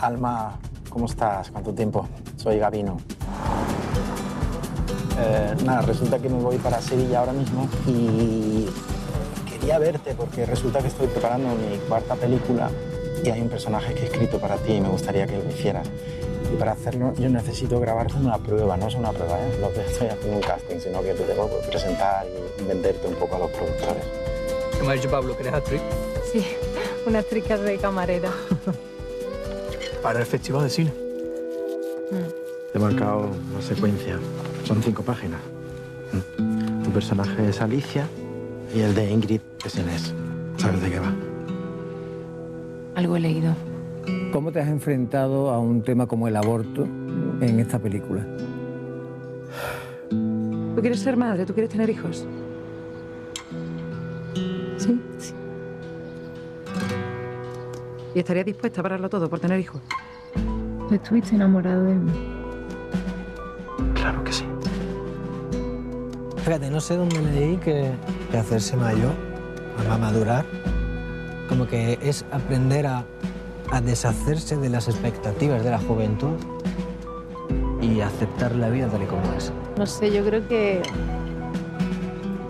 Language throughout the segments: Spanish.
Alma, ¿cómo estás? ¿Cuánto tiempo? Soy Gabino. Eh, nada, resulta que me voy para Sevilla ahora mismo y quería verte porque resulta que estoy preparando mi cuarta película y hay un personaje que he escrito para ti y me gustaría que lo hicieras. Y para hacerlo yo necesito grabarte una prueba, no es una prueba, ¿eh? no te estoy haciendo un casting, sino que te tengo que presentar y venderte un poco a los productores. ¿Qué me ha dicho Pablo? ¿Que eres actriz? Sí, una actriz de camarera. Para el Festival de Cine. Te he marcado una secuencia, son cinco páginas. Mm. Tu personaje es Alicia y el de Ingrid es Inés. ¿Sabes de qué va? Algo he leído. ¿Cómo te has enfrentado a un tema como el aborto en esta película? ¿Tú quieres ser madre? ¿Tú quieres tener hijos? ¿Y estarías dispuesta a pararlo todo por tener hijos? ¿Tú estuviste enamorado de mí? Claro que sí. Fíjate, no sé dónde leí que, que hacerse mayor, a madurar, como que es aprender a, a deshacerse de las expectativas de la juventud y aceptar la vida tal y como es. No sé, yo creo que,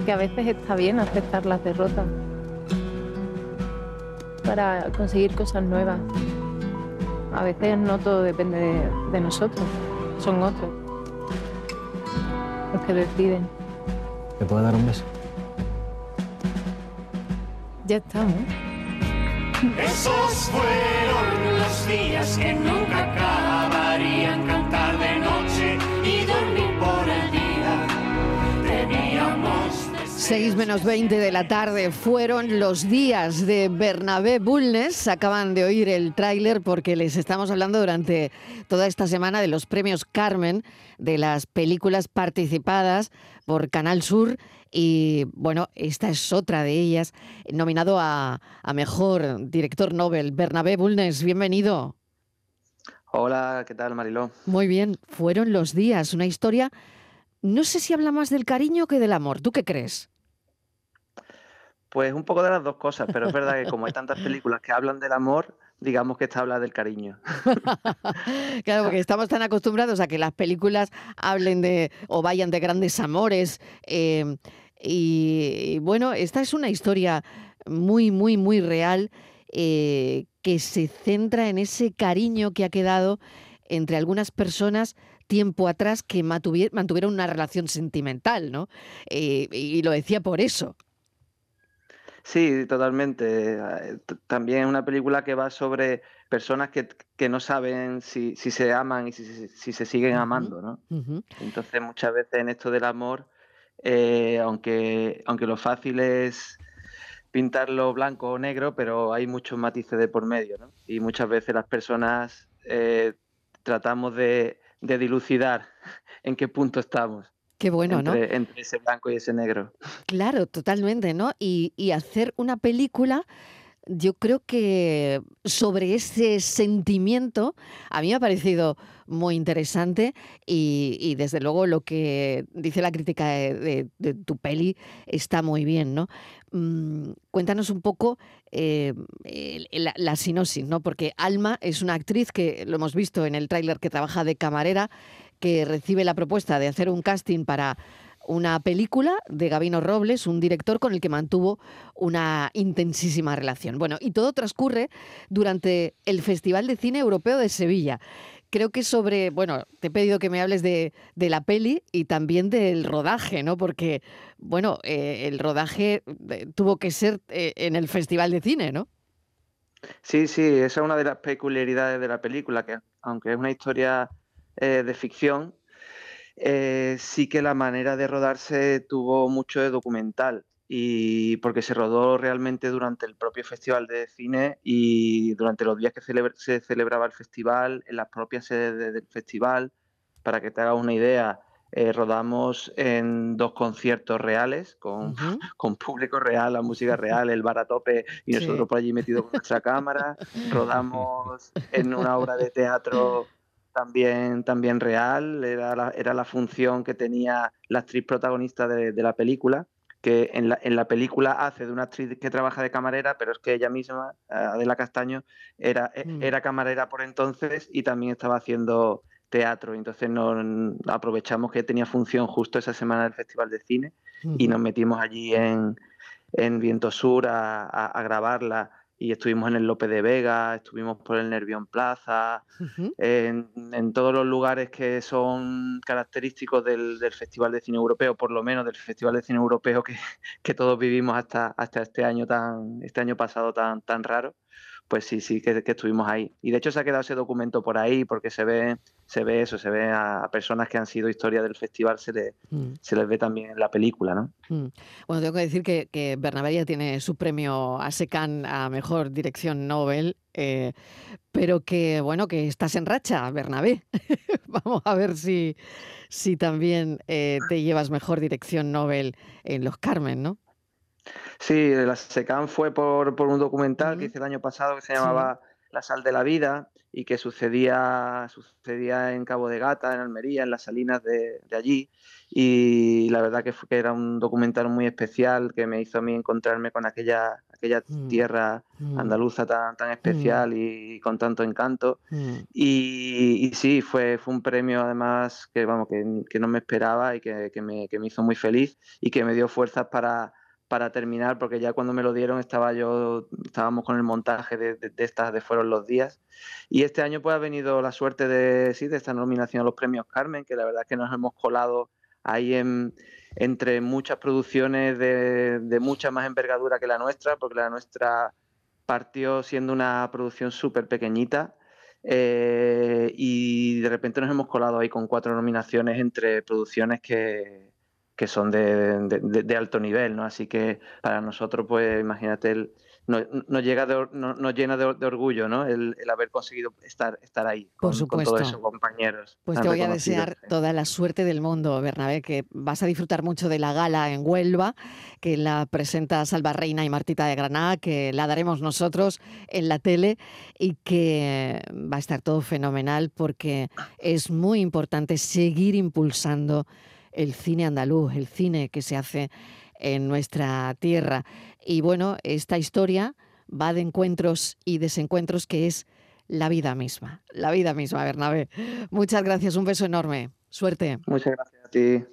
que a veces está bien aceptar las derrotas para conseguir cosas nuevas. A veces no todo depende de, de nosotros, son otros los que deciden. ¿Te puedo dar un beso? Ya estamos. Esos fueron los días que nunca acabarían. 6 menos 20 de la tarde fueron los días de Bernabé Bulnes. Acaban de oír el tráiler porque les estamos hablando durante toda esta semana de los premios Carmen, de las películas participadas por Canal Sur. Y bueno, esta es otra de ellas, nominado a, a Mejor Director Nobel. Bernabé Bulnes, bienvenido. Hola, ¿qué tal, Mariló? Muy bien, fueron los días, una historia, no sé si habla más del cariño que del amor. ¿Tú qué crees? Pues un poco de las dos cosas, pero es verdad que como hay tantas películas que hablan del amor, digamos que esta habla del cariño. claro, porque estamos tan acostumbrados a que las películas hablen de o vayan de grandes amores. eh, y, y, bueno, esta es una historia muy, muy, muy real eh, que se centra en ese cariño que ha quedado entre algunas personas tiempo atrás que mantuvi- mantuvieron una relación sentimental, ¿no? Eh, y lo decía por eso. Sí, totalmente. Eh, También es una película que va sobre personas que, que no saben si, si se aman y si, si- si se siguen amando, ¿no? Entonces, muchas veces en esto del amor, eh, aunque, aunque lo fácil es pintarlo blanco o negro, pero hay muchos matices de por medio, ¿no? Y muchas veces las personas eh, tratamos de, de dilucidar en qué punto estamos Qué bueno, ¿no? entre, entre ese blanco y ese negro. Claro, totalmente, ¿no? Y, y hacer una película, yo creo que sobre ese sentimiento, a mí me ha parecido muy interesante y, y desde luego lo que dice la crítica de, de- de tu peli está muy bien, ¿no? Mm, cuéntanos un poco eh, la, la sinopsis, ¿no? Porque Alma es una actriz que lo hemos visto en el tráiler que trabaja de camarera, que recibe la propuesta de hacer un casting para una película de Gabino Robles, un director con el que mantuvo una intensísima relación. Bueno, y todo transcurre durante el Festival de Cine Europeo de Sevilla. Creo que sobre, bueno, te he pedido que me hables de, la peli y también del rodaje, ¿no? Porque, bueno, eh, el rodaje eh, tuvo que ser eh, en el Festival de Cine, ¿no? Sí, sí, esa es una de las peculiaridades de la película, que aunque es una historia eh, de ficción, eh, sí que la manera de rodarse tuvo mucho de documental y porque se rodó realmente durante el propio festival de cine y durante los días que celebra- se celebraba el festival, en las propias sedes de- del festival. Para que te hagas una idea, eh, rodamos en dos conciertos reales con, con público real, la música real, el bar a tope y Sí. nosotros por allí metidos con nuestra cámara. Rodamos en una obra de teatro también, también real, era la, era la función que tenía la actriz protagonista de, de la película, que en la, en la película hace de una actriz que trabaja de camarera, pero es que ella misma, Adela Castaño, era, e, Mm. era camarera por entonces y también estaba haciendo teatro. Entonces nos aprovechamos que tenía función justo esa semana del Festival de Cine y nos metimos allí en, en Viento Sur a, a- a grabarla y estuvimos en el Lope de Vega, estuvimos por el Nervión Plaza, en todos los lugares que son característicos del, del Festival de Cine Europeo, por lo menos del Festival de Cine Europeo que, que todos vivimos hasta, hasta este año tan, este año pasado tan, tan raro, pues sí, sí que, que estuvimos ahí. Y de hecho se ha quedado ese documento por ahí, porque se ve, se ve eso, se ve a, personas que han sido historia del festival, se, le- Mm. se les ve también en la película, ¿no? Mm. Bueno, tengo que decir que, que Bernabé ya tiene su premio a SECAN a Mejor Dirección Nobel, eh, pero que, bueno, que estás en racha, Bernabé. Vamos a ver si, si también eh, te llevas Mejor Dirección Nobel en Los Carmen, ¿no? Sí, la SECAM fue por, por un documental que hice el año pasado que se Sí. llamaba La sal de la vida y que sucedía, sucedía en Cabo de Gata, en Almería, en las salinas de, de allí. Y la verdad que, fue, que era un documental muy especial que me hizo a mí encontrarme con aquella, aquella Mm. tierra Mm, andaluza tan, tan especial y con tanto encanto. mm. Y, y sí, fue, fue un premio además que, vamos, que, que no me esperaba y que, que me, que me hizo muy feliz y que me dio fuerzas para, para terminar, porque ya cuando me lo dieron estaba yo, estábamos con el montaje de, de, de estas de Fueron los Días. Y este año pues ha venido la suerte de, sí, de esta nominación a los premios Carmen, que la verdad es que nos hemos colado ahí en, entre muchas producciones de, de mucha más envergadura que la nuestra, porque la nuestra partió siendo una producción súper pequeñita eh, y de repente nos hemos colado ahí con cuatro nominaciones entre producciones que, que son de, de, alto nivel, ¿no? Así que para nosotros, pues imagínate, el, nos, nos, llega de, nos, nos llena de, orgullo, ¿no? El, el, haber conseguido estar, estar ahí Por con, supuesto. con todos esos compañeros. Pues te voy a desear sí. toda la suerte del mundo, Bernabé, que vas a disfrutar mucho de la gala en Huelva, que la presenta Salva Reina y Martita de Granada, que la daremos nosotros en la tele y que va a estar todo fenomenal porque es muy importante seguir impulsando el cine andaluz, el cine que se hace en nuestra tierra. Y bueno, esta historia va de encuentros y desencuentros que es la vida misma, la vida misma, Bernabé. Muchas gracias, un beso enorme. Suerte. Muchas gracias a ti.